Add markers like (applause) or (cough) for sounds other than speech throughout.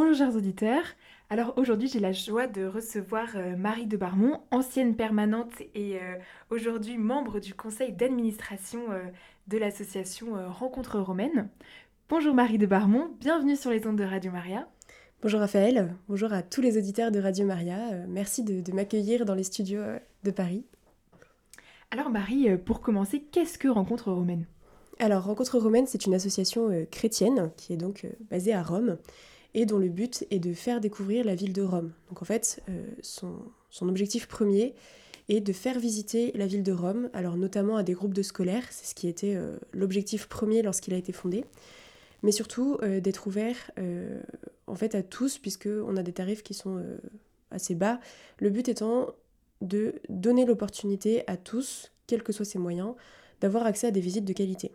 Bonjour chers auditeurs. Alors aujourd'hui j'ai la joie de recevoir euh, Marie de Barmont, ancienne permanente et euh, aujourd'hui membre du conseil d'administration euh, de l'association Rencontre Romaine. Bonjour Marie de Barmont, bienvenue sur les ondes de Radio Maria. Bonjour Raphaël, bonjour à tous les auditeurs de Radio Maria, merci de, m'accueillir dans les studios de Paris. Alors Marie, pour commencer, qu'est-ce que Rencontre Romaine alors, Rencontre Romaine, c'est une association chrétienne qui est donc basée à Rome et dont le but est de faire découvrir la ville de Rome. Donc en fait, euh, son, objectif premier est de faire visiter la ville de Rome, alors notamment à des groupes de scolaires, c'est ce qui était euh, l'objectif premier lorsqu'il a été fondé, mais surtout euh, d'être ouvert en fait à tous, puisqu'on a des tarifs qui sont assez bas. Le but étant de donner l'opportunité à tous, quels que soient ses moyens, d'avoir accès à des visites de qualité.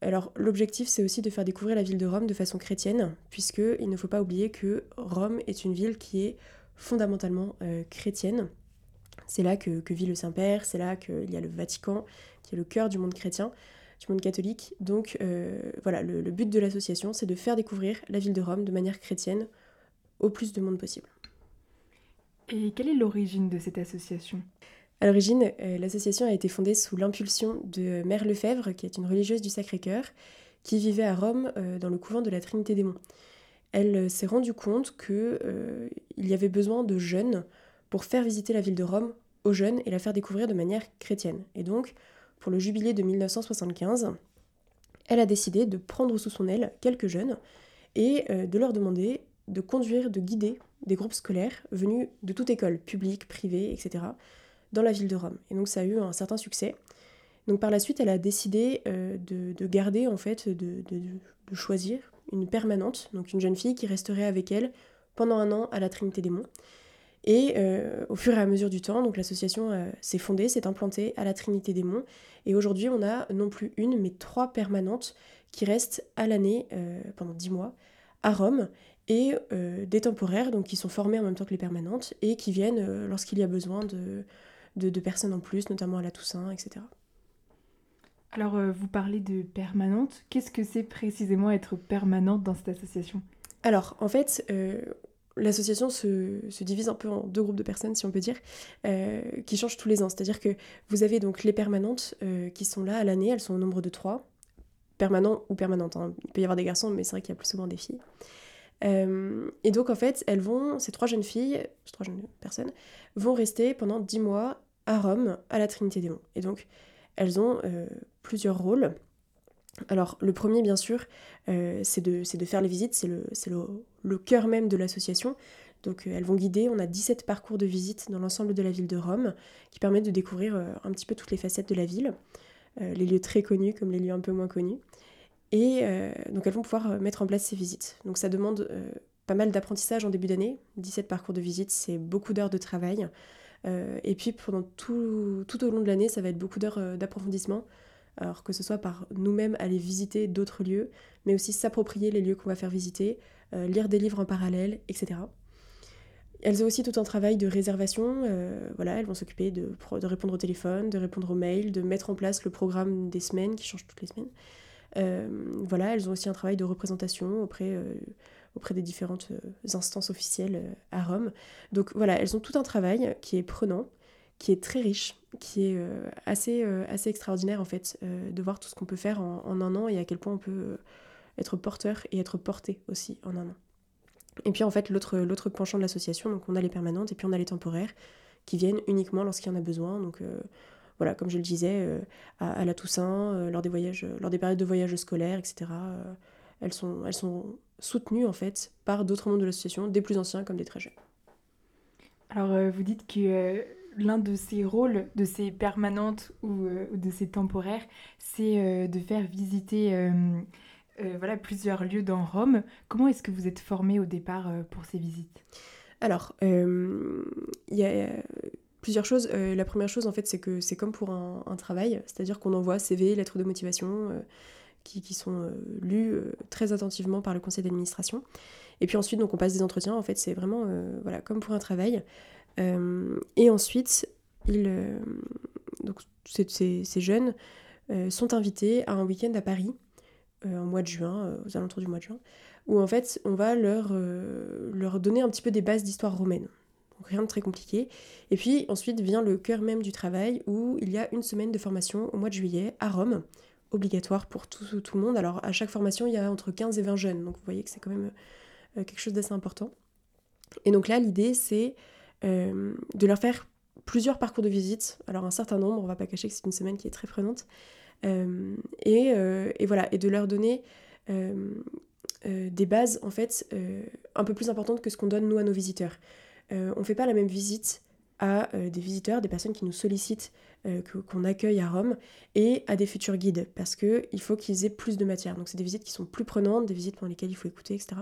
Alors l'objectif c'est aussi de faire découvrir la ville de Rome de façon chrétienne, puisque il ne faut pas oublier que Rome est une ville qui est fondamentalement euh, chrétienne. C'est là que, vit le Saint-Père, c'est là qu'il y a le Vatican, qui est le cœur du monde chrétien, du monde catholique. Donc euh, voilà, le, le but de l'association c'est de faire découvrir la ville de Rome de manière chrétienne au plus de monde possible. Et quelle est l'origine de cette association? À l'origine, euh, l'association a été fondée sous l'impulsion de Mère Lefebvre, qui est une religieuse du Sacré-Cœur, qui vivait à Rome euh, dans le couvent de la Trinité des Monts. Elle euh, s'est rendue compte qu'il y avait besoin de jeunes pour faire visiter la ville de Rome aux jeunes et la faire découvrir de manière chrétienne. Et donc, pour le jubilé de 1975, elle a décidé de prendre sous son aile quelques jeunes et de leur demander de conduire, de guider des groupes scolaires venus de toute école, publique, privée, etc., dans la ville de Rome. Et donc ça a eu un certain succès. Donc par la suite, elle a décidé euh, de, garder, en fait, de, choisir une permanente, donc une jeune fille qui resterait avec elle pendant un an à la Trinité des Monts. Et euh, au fur et à mesure du temps, l'association euh, s'est fondée, s'est implantée à la Trinité des Monts. Et aujourd'hui, on a non plus une, mais trois permanentes qui restent à l'année, pendant dix mois, à Rome, et des temporaires, donc qui sont formés en même temps que les permanentes, et qui viennent lorsqu'il y a besoin de, de, personnes en plus, notamment à la Toussaint, etc. Alors, euh, vous parlez de permanente. Qu'est-ce que c'est précisément être permanente dans cette association? Alors, en fait, euh, l'association se, divise un peu en deux groupes de personnes, si on peut dire, euh, qui changent tous les ans. C'est-à-dire que vous avez donc les permanentes qui sont là à l'année, elles sont au nombre de trois, permanents ou permanentes. Hein. Il peut y avoir des garçons, mais c'est vrai qu'il y a plus souvent des filles. Et donc en fait, elles vont, ces trois jeunes filles, ces trois jeunes personnes, vont rester pendant dix mois à Rome, à la Trinité des Monts. Et donc, elles ont euh, plusieurs rôles. Alors, le premier, bien sûr, euh, c'est de, faire les visites, c'est le, le, cœur même de l'association. Donc, euh, elles vont guider. On a 17 parcours de visite dans l'ensemble de la ville de Rome qui permettent de découvrir un petit peu toutes les facettes de la ville, les lieux très connus comme les lieux un peu moins connus. Et donc, elles vont pouvoir mettre en place ces visites. Donc, ça demande pas mal d'apprentissage en début d'année. 17 parcours de visite, c'est beaucoup d'heures de travail. Euh, et puis pendant tout, tout au long de l'année, ça va être beaucoup d'heures euh, d'approfondissement. Alors que ce soit par nous-mêmes aller visiter d'autres lieux, mais aussi s'approprier les lieux qu'on va faire visiter, euh, lire des livres en parallèle, etc. Elles ont aussi tout un travail de réservation. voilà, elles vont s'occuper de, de, répondre au téléphone, de répondre aux mails, de mettre en place le programme des semaines qui change toutes les semaines. Voilà, elles ont aussi un travail de représentation auprès auprès des différentes euh, instances officielles euh, à Rome. Donc voilà, elles ont tout un travail qui est prenant, qui est très riche, qui est euh, assez, assez extraordinaire en fait, de voir tout ce qu'on peut faire en, un an et à quel point on peut être porteur et être porté aussi en un an. Et puis en fait, l'autre, l'autre penchant de l'association, donc on a les permanentes et puis on a les temporaires qui viennent uniquement lorsqu'il y en a besoin. Donc voilà, comme je le disais, à, la Toussaint, lors des voyages, lors des périodes de voyages scolaires, etc. elles sont, elles sont soutenues en fait par d'autres membres de l'association, des plus anciens comme des très jeunes. Alors euh, vous dites que euh, l'un de ces rôles, de ces permanentes ou, euh, de ces temporaires, c'est de faire visiter voilà, plusieurs lieux dans Rome. Comment est-ce que vous êtes formé au départ pour ces visites? Alors, il y a plusieurs choses. la première chose, en fait, c'est que c'est comme pour un, travail, c'est-à-dire qu'on envoie CV, lettre de motivation qui, sont euh, lus euh, très attentivement par le conseil d'administration. Et puis ensuite, donc, on passe des entretiens. En fait, c'est vraiment euh, voilà, comme pour un travail. et ensuite, donc, ces, ces, jeunes sont invités à un week-end à Paris, en mois de juin, aux alentours du mois de juin, où en fait on va leur, leur donner un petit peu des bases d'histoire romaine. Donc rien de très compliqué. Et puis ensuite vient le cœur même du travail où il y a une semaine de formation au mois de juillet à Rome, obligatoire pour tout, tout le monde. Alors à chaque formation il y a entre 15 et 20 jeunes, donc vous voyez que c'est quand même quelque chose d'assez important. Et donc là l'idée c'est de leur faire plusieurs parcours de visite, alors un certain nombre, on va pas cacher que c'est une semaine qui est très prenante, euh, et, euh, et, voilà, et de leur donner euh, des bases en fait un peu plus importantes que ce qu'on donne nous à nos visiteurs. On fait pas la même visite à des visiteurs, des personnes qui nous sollicitent, qu'on accueille à Rome, et à des futurs guides, parce qu'il faut qu'ils aient plus de matière. Donc c'est des visites qui sont plus prenantes, des visites pendant lesquelles il faut écouter, etc.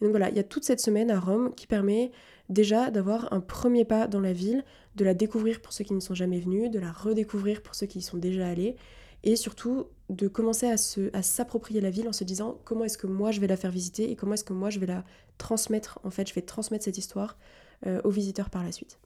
donc voilà, il y a toute cette semaine à Rome qui permet déjà d'avoir un premier pas dans la ville, de la découvrir pour ceux qui ne sont jamais venus, de la redécouvrir pour ceux qui y sont déjà allés, et surtout de commencer à, se, à s'approprier la ville en se disant comment est-ce que moi je vais la faire visiter et comment est-ce que moi je vais la transmettre, en fait je vais transmettre cette histoire euh, aux visiteurs par la suite.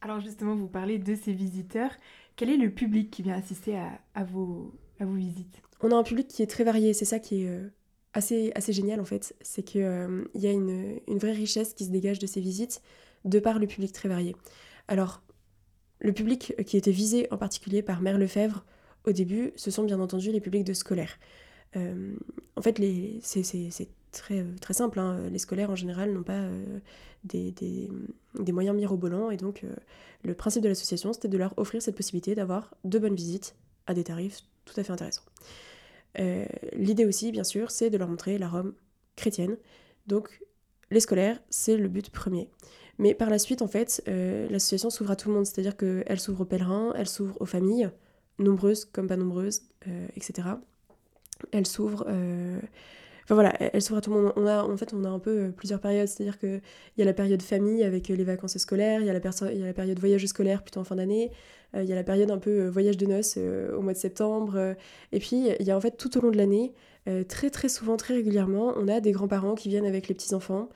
Alors justement, vous parlez de ces visiteurs. Quel est le public qui vient assister à, vos, à vos visites? On a un public qui est très varié, c'est ça qui est euh, assez, assez génial en fait. C'est qu'il euh, y a une, une vraie richesse qui se dégage de ces visites de par le public très varié. Alors, le public qui était visé en particulier par Mère Lefebvre au début, ce sont bien entendu les publics de scolaires. Euh, en fait, c'est très, très simple. Hein. Les scolaires, en général, n'ont pas euh, des, des, moyens mirobolants. Et donc, euh, le principe de l'association, c'était de leur offrir cette possibilité d'avoir de bonnes visites à des tarifs tout à fait intéressants. L'idée aussi, bien sûr, c'est de leur montrer la Rome chrétienne. Donc, les scolaires, c'est le but premier. Mais par la suite, en fait, l'association s'ouvre à tout le monde. C'est-à-dire qu'elle s'ouvre aux pèlerins, elle s'ouvre aux familles, nombreuses comme pas nombreuses, euh, etc. Elle s'ouvre. Euh, enfin voilà, elle s'ouvre à tout le monde. On a, en fait, on a un peu euh, plusieurs périodes. C'est-à-dire qu'il y a la période famille avec les vacances scolaires, il y, a la période voyage scolaire plutôt en fin d'année, il y a la période un peu voyage de noces au mois de septembre. et puis, il y a en fait tout au long de l'année, très très souvent, très régulièrement, on a des grands-parents qui viennent avec les petits-enfants.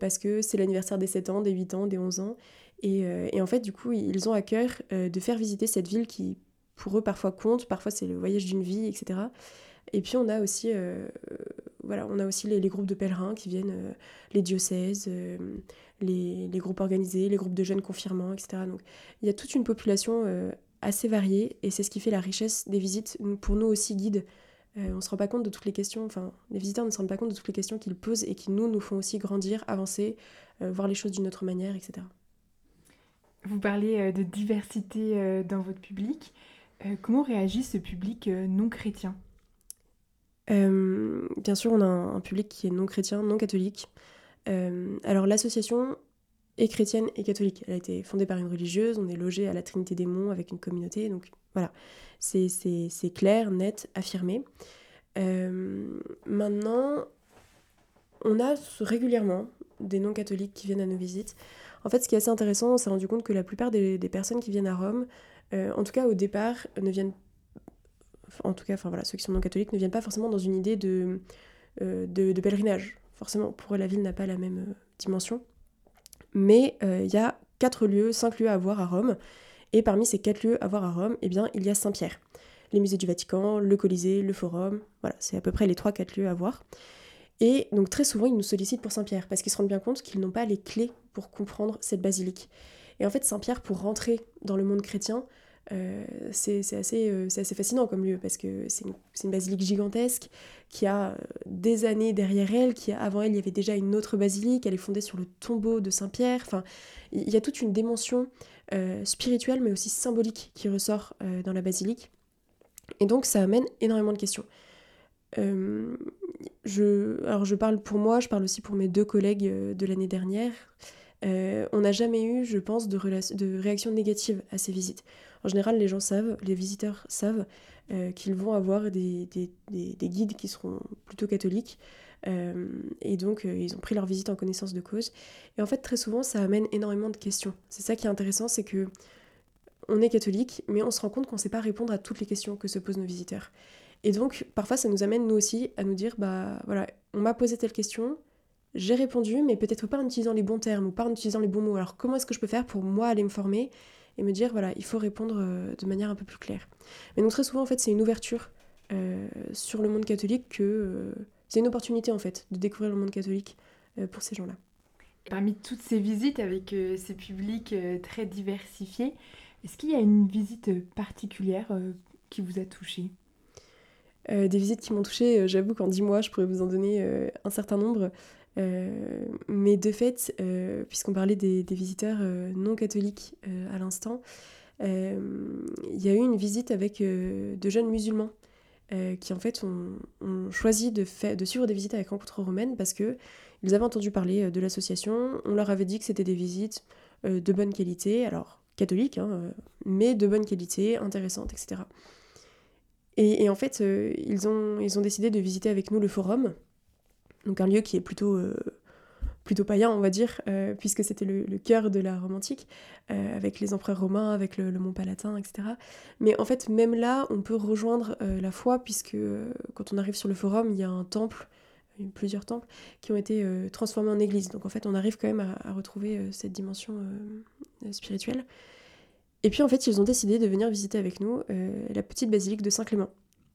parce que c'est l'anniversaire des 7 ans, des 8 ans, des 11 ans. Et, en fait, du coup, ils ont à cœur de faire visiter cette ville qui pour eux parfois compte, parfois c'est le voyage d'une vie, etc. Et puis on a aussi, euh, on a aussi les, groupes de pèlerins qui viennent, euh, les diocèses, euh, les, groupes organisés, les groupes de jeunes confirmants, etc. Il y a toute une population assez variée et c'est ce qui fait la richesse des visites. Pour nous aussi guides, on ne se rend pas compte de toutes les questions, enfin les visiteurs ne se rendent pas compte de toutes les questions qu'ils posent et qui nous, font aussi grandir, avancer, voir les choses d'une autre manière, etc. Vous parlez de diversité dans votre public. Euh, comment réagit ce public euh, non chrétien? Euh, Bien sûr, on a un, public qui est non chrétien, non catholique. alors l'association est chrétienne et catholique. Elle a été fondée par une religieuse, on est logé à la Trinité des Monts avec une communauté, donc voilà, c'est clair, net, affirmé. maintenant, on a régulièrement des non-catholiques qui viennent à nos visites. En fait, ce qui est assez intéressant, on s'est rendu compte que la plupart des, des personnes qui viennent à Rome euh, en tout cas au départ, ne viennent, en tout cas, enfin voilà, ceux qui sont non catholiques ne viennent pas forcément dans une idée de, euh, de, pèlerinage. Forcément, pour eux, la ville n'a pas la même euh, dimension. Mais il y a quatre lieux, cinq lieux à voir à Rome. Et parmi ces quatre lieux à voir à Rome, eh bien, il y a Saint-Pierre. Les musées du Vatican, le Colisée, le Forum, voilà, c'est à peu près les trois, quatre lieux à voir. Et donc très souvent, ils nous sollicitent pour Saint-Pierre, parce qu'ils se rendent bien compte qu'ils n'ont pas les clés pour comprendre cette basilique. Et en fait, Saint-Pierre, pour rentrer dans le monde chrétien, euh, c'est assez, euh, assez, fascinant comme lieu parce que c'est une, basilique gigantesque qui a euh, des années derrière elle, qui avant elle il y avait déjà une autre basilique, elle est fondée sur le tombeau de Saint-Pierre, enfin il y a toute une dimension spirituelle mais aussi symbolique qui ressort dans la basilique et donc ça amène énormément de questions. je, alors je parle pour moi, je parle aussi pour mes deux collègues de l'année dernière. Euh, on n'a jamais eu, je pense, de, de réaction négative à ces visites. En général, les gens savent, les visiteurs savent euh, qu'ils vont avoir des, guides qui seront plutôt catholiques. Euh, et donc, ils ont pris leur visite en connaissance de cause. Et en fait, très souvent, ça amène énormément de questions. C'est ça qui est intéressant, c'est que on est catholique, mais on se rend compte qu'on ne sait pas répondre à toutes les questions que se posent nos visiteurs. Et donc, parfois, ça nous amène, nous aussi, à nous dire, bah voilà, on m'a posé telle question, j'ai répondu, mais peut-être pas en utilisant les bons termes ou pas en utilisant les bons mots. Alors comment est-ce que je peux faire pour moi aller me former et me dire, voilà, il faut répondre euh, de manière un peu plus claire. Mais donc très souvent, en fait, c'est une ouverture euh, sur le monde catholique que, euh, c'est une opportunité en fait de découvrir le monde catholique pour ces gens-là. Parmi toutes ces visites avec ces publics très diversifiés, est-ce qu'il y a une visite particulière qui vous a touché? Des visites qui m'ont touché, j'avoue qu'en dix mois, je pourrais vous en donner un certain nombre. Mais de fait, puisqu'on parlait des, visiteurs non catholiques à l'instant, il y a eu une visite avec de jeunes musulmans qui en fait ont, choisi de, suivre des visites avec Rencontre Romaine parce que ils avaient entendu parler de l'association, on leur avait dit que c'était des visites de bonne qualité, alors catholiques, hein, mais de bonne qualité, intéressantes, etc. Et, en fait, ils ont décidé de visiter avec nous le forum, donc un lieu qui est plutôt plutôt païen, on va dire, euh, puisque c'était le, cœur de la Rome antique, euh, avec les empereurs romains, avec le, Mont Palatin, etc. Mais en fait, même là, on peut rejoindre euh, la foi, puisque quand on arrive sur le forum, il y a un temple, plusieurs temples, qui ont été transformés en église. Donc en fait, on arrive quand même à retrouver cette dimension spirituelle. Et puis en fait, ils ont décidé de venir visiter avec nous la petite basilique de Saint-Clément.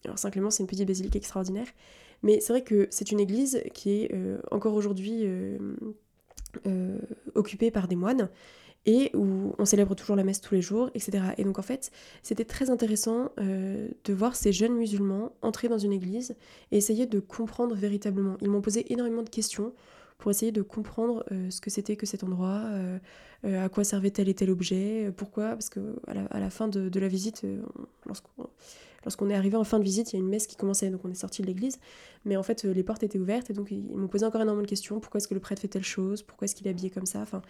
Alors Saint-Clément, c'est une petite basilique extraordinaire. Mais c'est vrai que c'est une église qui est euh, encore aujourd'hui euh, euh, occupée par des moines et où on célèbre toujours la messe tous les jours, etc. Et donc en fait, c'était très intéressant de voir ces jeunes musulmans entrer dans une église et essayer de comprendre véritablement. Ils m'ont posé énormément de questions pour essayer de comprendre ce que c'était que cet endroit, à quoi servait tel et tel objet, pourquoi, parce que à la, fin de, de la visite, lorsqu'on lorsqu'on est arrivé en fin de visite, il y a une messe qui commençait, donc on est sorti de l'église. Mais en fait, euh, les portes étaient ouvertes et donc ils m'ont posé encore énormément de questions. Pourquoi est-ce que le prêtre fait telle chose? Pourquoi est-ce qu'il est habillé comme ça? Enfin,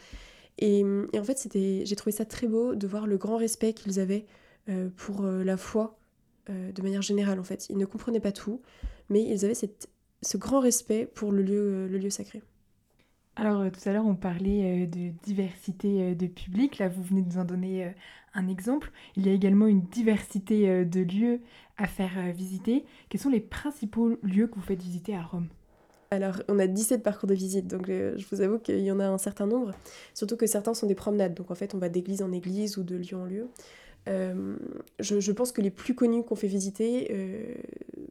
et, en fait, c'était, j'ai trouvé ça très beau de voir le grand respect qu'ils avaient euh, pour euh, la foi de manière générale. En fait, ils ne comprenaient pas tout, mais ils avaient ce grand respect pour le lieu, le lieu sacré. Alors tout à l'heure on parlait de diversité de public, là vous venez de nous en donner un exemple. Il y a également une diversité euh, de lieux à faire euh, visiter. Quels sont les principaux lieux que vous faites visiter à Rome? Alors, on a 17 parcours de visite, donc euh, je vous avoue qu'il y en a un certain nombre, surtout que certains sont des promenades, donc en fait on va d'église en église ou de lieu en lieu. je, pense que les plus connus qu'on fait visiter,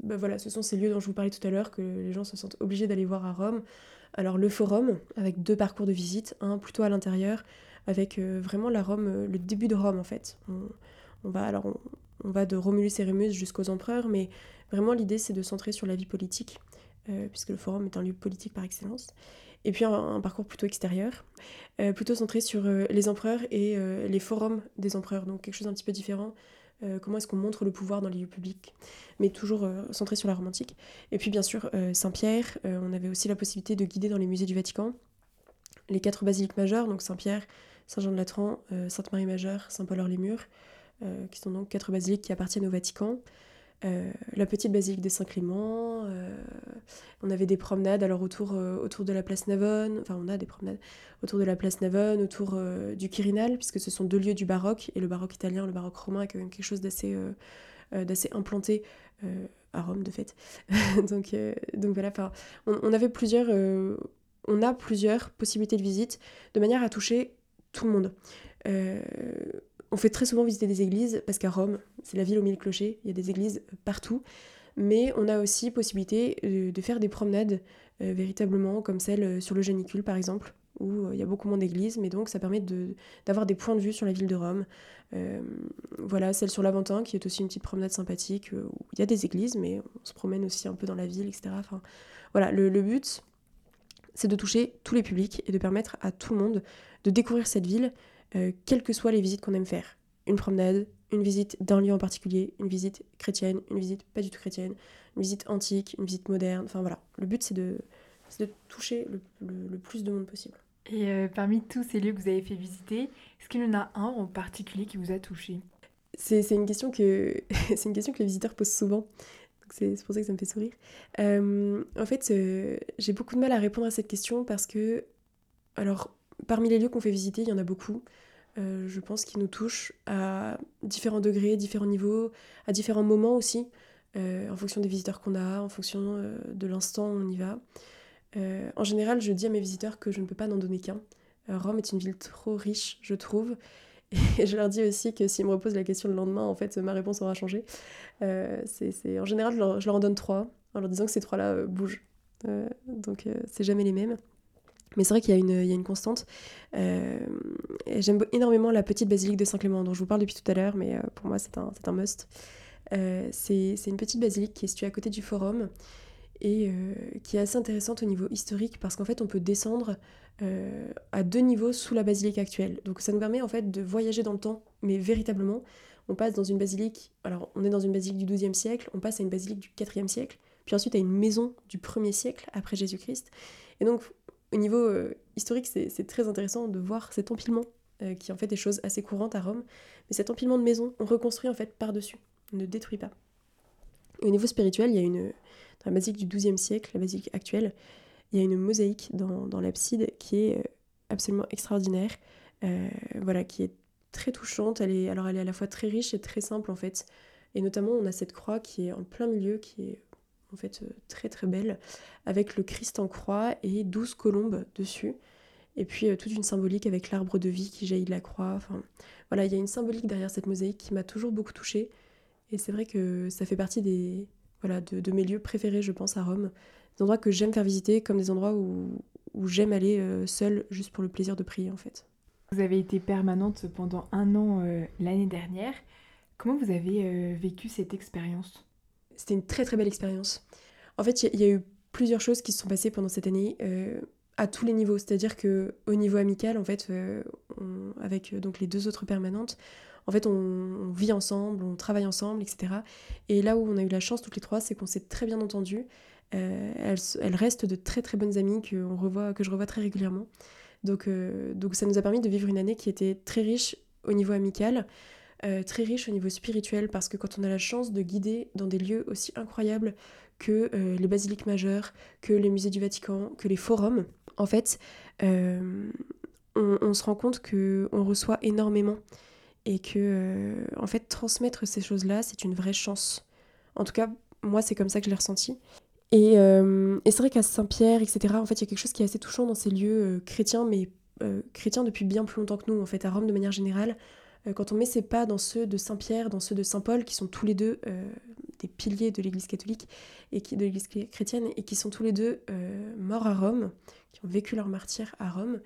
bah voilà, ce sont ces lieux dont je vous parlais tout à l'heure, que les gens se sentent obligés d'aller voir à Rome. Alors le forum, avec deux parcours de visite, un plutôt à l'intérieur, avec euh, vraiment la Rome, euh, le début de Rome en fait. On, va alors on, va de Romulus et Rémus jusqu'aux empereurs, mais vraiment l'idée c'est de centrer sur la vie politique, euh, puisque le forum est un lieu politique par excellence. Et puis un, parcours plutôt extérieur, plutôt centré sur les empereurs et les forums des empereurs, donc quelque chose d'un petit peu différent. Comment est-ce qu'on montre le pouvoir dans les lieux publics, mais toujours centré sur la Rome antique. Et puis bien sûr Saint-Pierre, on avait aussi la possibilité de guider dans les musées du Vatican, les quatre basiliques majeures, donc Saint-Pierre, Saint-Jean-de-Latran, euh, Sainte-Marie-Majeure, Saint-Paul-hors-les-Murs, euh, qui sont donc quatre basiliques qui appartiennent au Vatican. Euh, la petite basilique de Saint-Clément. on avait des promenades alors autour, autour de la place Navone, enfin on a des promenades autour de la place Navone, autour du Quirinal, puisque ce sont deux lieux du baroque, et le baroque italien, le baroque romain est quand même quelque chose d'assez d'assez implanté à Rome de fait. (laughs) donc, donc voilà, on, on, avait plusieurs, on a plusieurs possibilités de visite de manière à toucher tout le monde. Euh, on fait très souvent visiter des églises parce qu'à Rome, c'est la ville aux mille clochers, il y a des églises partout. Mais on a aussi possibilité euh, de faire des promenades euh, véritablement, comme celle sur le Génicule par exemple, où il y a beaucoup moins d'églises, mais donc ça permet d'avoir des points de vue sur la ville de Rome. voilà, celle sur l'Aventin, qui est aussi une petite promenade sympathique, où il y a des églises, mais on se promène aussi un peu dans la ville, etc. Voilà, le but, c'est de toucher tous les publics et de permettre à tout le monde de découvrir cette ville, euh, quelles que soient les visites qu'on aime faire. Une promenade, une visite d'un lieu en particulier, une visite chrétienne, une visite pas du tout chrétienne, une visite antique, une visite moderne. Enfin voilà, le but c'est de, de toucher le, plus de monde possible. Et euh, parmi tous ces lieux que vous avez fait visiter, est-ce qu'il y en a un en particulier qui vous a touché? C'est, une question que (laughs) c'est une question que les visiteurs posent souvent. C'est, pour ça que ça me fait sourire. Euh, en fait, j'ai beaucoup de mal à répondre à cette question parce que, alors, parmi les lieux qu'on fait visiter, il y en a beaucoup. Euh, je pense qu'ils nous touchent à différents degrés, différents niveaux, à différents moments aussi, euh, en fonction des visiteurs qu'on a, en fonction euh, de l'instant où on y va. en général, je dis à mes visiteurs que je ne peux pas n'en donner qu'un. Rome est une ville trop riche, je trouve. (laughs) Et je leur dis aussi que s'ils me reposent la question le lendemain, en fait, ma réponse aura changé. c'est, En général, je leur, je leur, en donne trois, en leur disant que ces trois-là bougent. donc c'est jamais les mêmes. Mais c'est vrai qu'il y, y, a une constante. J'aime énormément la petite basilique de Saint-Clément, dont je vous parle depuis tout à l'heure, mais pour moi c'est un, un, must. c'est une petite basilique qui est située à côté du forum et qui est assez intéressante au niveau historique parce qu'en fait on peut descendre euh, à deux niveaux sous la basilique actuelle. Donc ça nous permet en fait de voyager dans le temps, mais véritablement. On passe dans une basilique, alors on est dans une basilique du XIIe siècle, on passe à une basilique du IVe siècle, puis ensuite à une maison du 1er siècle après Jésus-Christ. Et donc au niveau euh, historique, c'est très intéressant de voir cet empilement euh, qui en fait des choses assez courantes à Rome. Mais cet empilement de maisons, on reconstruit en fait par-dessus, on ne détruit pas. Au niveau spirituel, il y a une, dans la basilique du XIIe siècle, la basilique actuelle, il y a une mosaïque dans, l'abside qui est euh, absolument extraordinaire, voilà, qui est très touchante. Elle est, alors elle est à la fois très riche et très simple en fait. Et notamment, on a cette croix qui est en plein milieu, qui est en fait euh, très très belle, avec le Christ en croix et douze colombes dessus. Et puis toute une symbolique avec l'arbre de vie qui jaillit de la croix. Enfin, voilà, il y a une symbolique derrière cette mosaïque qui m'a toujours beaucoup touchée. Et c'est vrai que ça fait partie des, voilà, de, de, mes lieux préférés, je pense, à Rome des endroits que j'aime faire visiter, comme des endroits où, où j'aime aller euh, seule juste pour le plaisir de prier en fait. Vous avez été permanente pendant un an euh, l'année dernière. Comment vous avez euh, vécu cette expérience? C'était une très très belle expérience. En fait, il y, a eu plusieurs choses qui se sont passées pendant cette année à tous les niveaux. C'est-à-dire que au niveau amical, en fait, avec donc les deux autres permanentes, en fait, on, vit ensemble, on travaille ensemble, etc. Et là où on a eu la chance toutes les trois, c'est qu'on s'est très bien entendu. Euh, elles, restent de très très bonnes amies que, on revoit, que je revois très régulièrement. Donc, euh, donc ça nous a permis de vivre une année qui était très riche au niveau amical, euh, très riche au niveau spirituel, parce que quand on a la chance de guider dans des lieux aussi incroyables que les basiliques majeures, que les musées du Vatican, que les forums, en fait, on, on, se rend compte qu'on reçoit énormément et que, en fait, transmettre ces choses-là, c'est une vraie chance. En tout cas, moi, c'est comme ça que je l'ai ressenti. Euh, et, c'est vrai qu'à Saint-Pierre, etc., en fait, il y a quelque chose qui est assez touchant dans ces lieux euh, chrétiens, mais euh, chrétiens depuis bien plus longtemps que nous, en fait, à Rome de manière générale. Quand on met ses pas dans ceux de Saint-Pierre, dans ceux de Saint-Paul, qui sont tous les deux des piliers de l'Église catholique et qui, de l'Église chrétienne, et qui sont tous les deux morts à Rome, qui ont vécu leur martyr à Rome,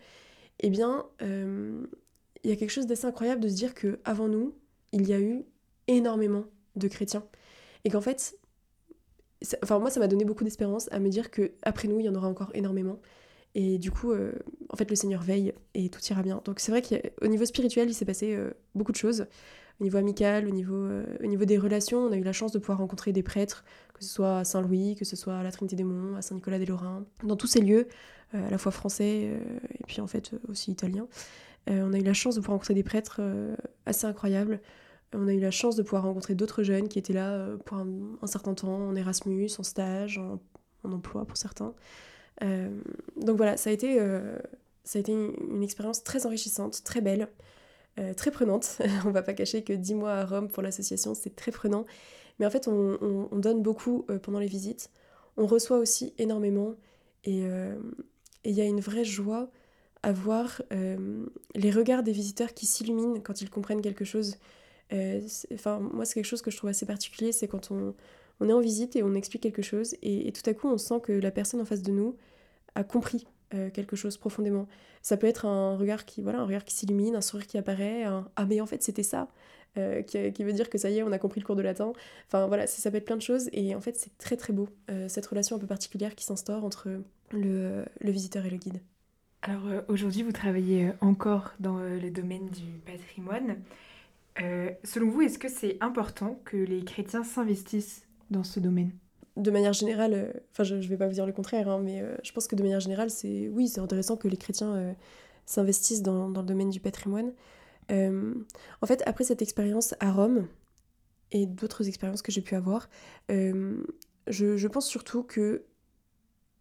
eh bien, il y a quelque chose d'assez incroyable de se dire que avant nous, il y a eu énormément de chrétiens. Et qu'en fait, enfin moi ça m'a donné beaucoup d'espérance à me dire que après nous il y en aura encore énormément et du coup euh, en fait le Seigneur veille et tout ira bien. Donc c'est vrai qu'au niveau spirituel il s'est passé euh, beaucoup de choses. Au niveau amical au niveau euh, au niveau des relations on a eu la chance de pouvoir rencontrer des prêtres que ce soit à Saint-Louis que ce soit à la Trinité des Monts à Saint-Nicolas des Lorrains dans tous ces lieux à la fois français et puis en fait aussi italiens. On a eu la chance de pouvoir rencontrer des prêtres assez incroyables. On a eu la chance de pouvoir rencontrer d'autres jeunes qui étaient là pour un, certain temps, en Erasmus, en stage, en, emploi pour certains. Euh, donc voilà, ça a été, euh, ça a été une, expérience très enrichissante, très belle, très prenante. (laughs) on va pas cacher que 10 mois à Rome pour l'association, c'est très prenant. Mais en fait, on, donne beaucoup pendant les visites. On reçoit aussi énormément. Et il y a une vraie joie à voir les regards des visiteurs qui s'illuminent quand ils comprennent quelque chose. Euh, enfin, moi, c'est quelque chose que je trouve assez particulier, c'est quand on, on, est en visite et on explique quelque chose, et, tout à coup, on sent que la personne en face de nous a compris euh, quelque chose profondément. Ça peut être un regard qui, voilà, un regard qui s'illumine, un sourire qui apparaît, un ah mais en fait c'était ça. Euh, qui, qui, veut dire que ça y est, on a compris le cours de latin. Enfin voilà, ça, peut être plein de choses et en fait c'est très très beau, cette relation un peu particulière qui s'instaure entre le, le, visiteur et le guide. Alors aujourd'hui vous travaillez encore dans le domaine du patrimoine. Euh, selon vous, est-ce que c'est important que les chrétiens s'investissent dans ce domaine De manière générale, euh, enfin je ne vais pas vous dire le contraire, hein, mais euh, je pense que de manière générale, c'est oui, c'est intéressant que les chrétiens s'investissent dans, dans, le domaine du patrimoine. en fait, après cette expérience à Rome et d'autres expériences que j'ai pu avoir, je, pense surtout que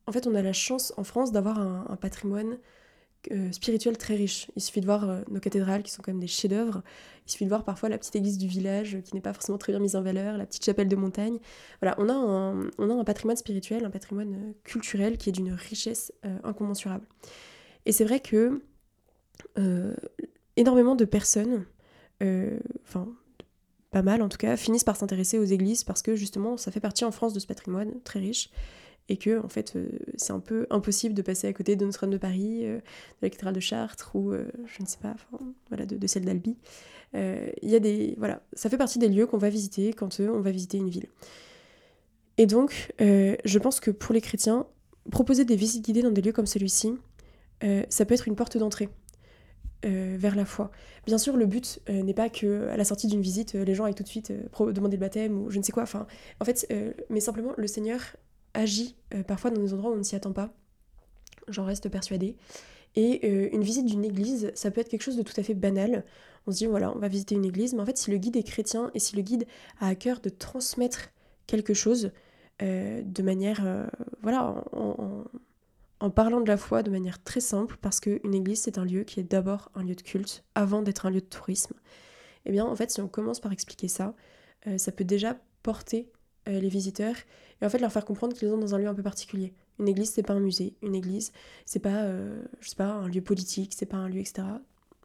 en fait, on a la chance en France d'avoir un patrimoine euh, spirituel très riche. Il suffit de voir euh, nos cathédrales qui sont quand même des chefs-d'œuvre. Il suffit de voir parfois la petite église du village qui n'est pas forcément très bien mise en valeur, la petite chapelle de montagne. Voilà, on a un, on a un patrimoine spirituel, un patrimoine euh, culturel qui est d'une richesse incommensurable. Et c'est vrai que énormément de personnes, enfin pas mal en tout cas, finissent par s'intéresser aux églises parce que justement ça fait partie en France de ce patrimoine très riche. Et que en fait c'est un peu impossible de passer à côté de Notre-Dame de Paris, de la cathédrale de Chartres ou je ne sais pas, voilà, de, celle d'Albi. Il y a des voilà, ça fait partie des lieux qu'on va visiter quand on va visiter une ville. Et donc, je pense que pour les chrétiens, proposer des visites guidées dans des lieux comme celui-ci, ça peut être une porte d'entrée euh, vers la foi. Bien sûr, le but euh, n'est pas que à la sortie d'une visite, euh, les gens aillent tout de suite demander le baptême ou je ne sais quoi. Enfin, en fait, mais simplement le Seigneur agit parfois dans des endroits où on ne s'y attend pas. J'en reste persuadée. Et une visite d'une église, ça peut être quelque chose de tout à fait banal. On se dit voilà, on va visiter une église, mais en fait, si le guide est chrétien et si le guide a à cœur de transmettre quelque chose de manière, voilà, en en parlant de la foi de manière très simple, parce qu'une église, c'est un lieu qui est d'abord un lieu de culte, avant d'être un lieu de tourisme. Eh bien, en fait, si on commence par expliquer ça, euh, ça peut déjà porter euh, les visiteurs et en fait leur faire comprendre qu'ils sont dans un lieu un peu particulier. Une église, c'est pas un musée. Une église, c'est pas, euh, je sais pas, un lieu politique, c'est pas un lieu, etc.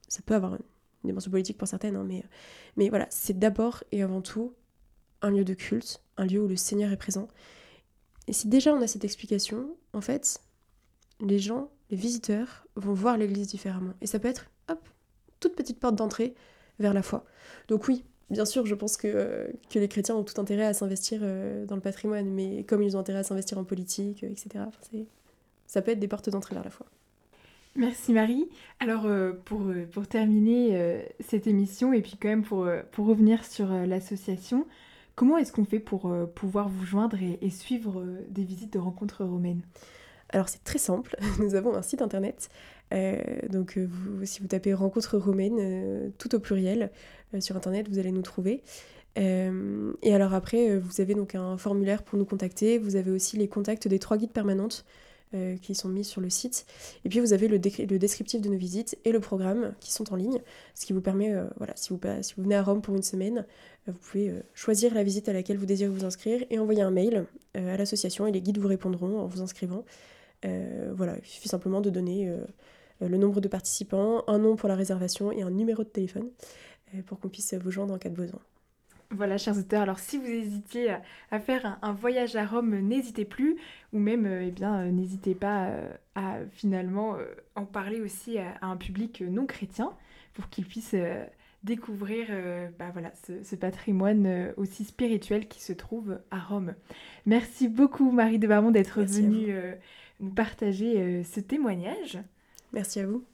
Ça peut avoir une dimension politique pour certaines, hein, mais, mais voilà, c'est d'abord et avant tout un lieu de culte, un lieu où le Seigneur est présent. Et si déjà on a cette explication, en fait, les gens, les visiteurs, vont voir l'église différemment. Et ça peut être, hop, toute petite porte d'entrée vers la foi. Donc oui, bien sûr, je pense que, euh, que les chrétiens ont tout intérêt à s'investir euh, dans le patrimoine, mais comme ils ont intérêt à s'investir en politique, euh, etc., ça peut être des portes d'entrée vers la foi. Merci Marie. Alors pour, pour terminer cette émission et puis quand même pour, pour revenir sur l'association, comment est-ce qu'on fait pour pouvoir vous joindre et, et suivre des visites de rencontres romaines? Alors c'est très simple, (laughs) nous avons un site internet. Euh, donc euh, si vous tapez rencontre romaine, euh, tout au pluriel, sur internet, vous allez nous trouver. et alors après, vous avez donc un formulaire pour nous contacter. Vous avez aussi les contacts des trois guides permanentes qui sont mis sur le site. Et puis vous avez le, descriptif de nos visites et le programme qui sont en ligne, ce qui vous permet, voilà, si vous, venez à Rome pour une semaine, vous pouvez choisir la visite à laquelle vous désirez vous inscrire et envoyer un mail à l'association et les guides vous répondront en vous inscrivant. Voilà, il suffit simplement de donner le nombre de participants, un nom pour la réservation et un numéro de téléphone euh, pour qu'on puisse vous joindre en cas de besoin. Voilà, chers auteurs, alors si vous hésitiez à faire un, voyage à Rome, n'hésitez plus, ou même, eh bien, n'hésitez pas à finalement en parler aussi à, un public non chrétien pour qu'il puisse découvrir bah voilà, ce, patrimoine aussi spirituel qui se trouve à Rome. Merci beaucoup Marie de Barmont d'être venue nous partager euh, ce témoignage. Merci à vous.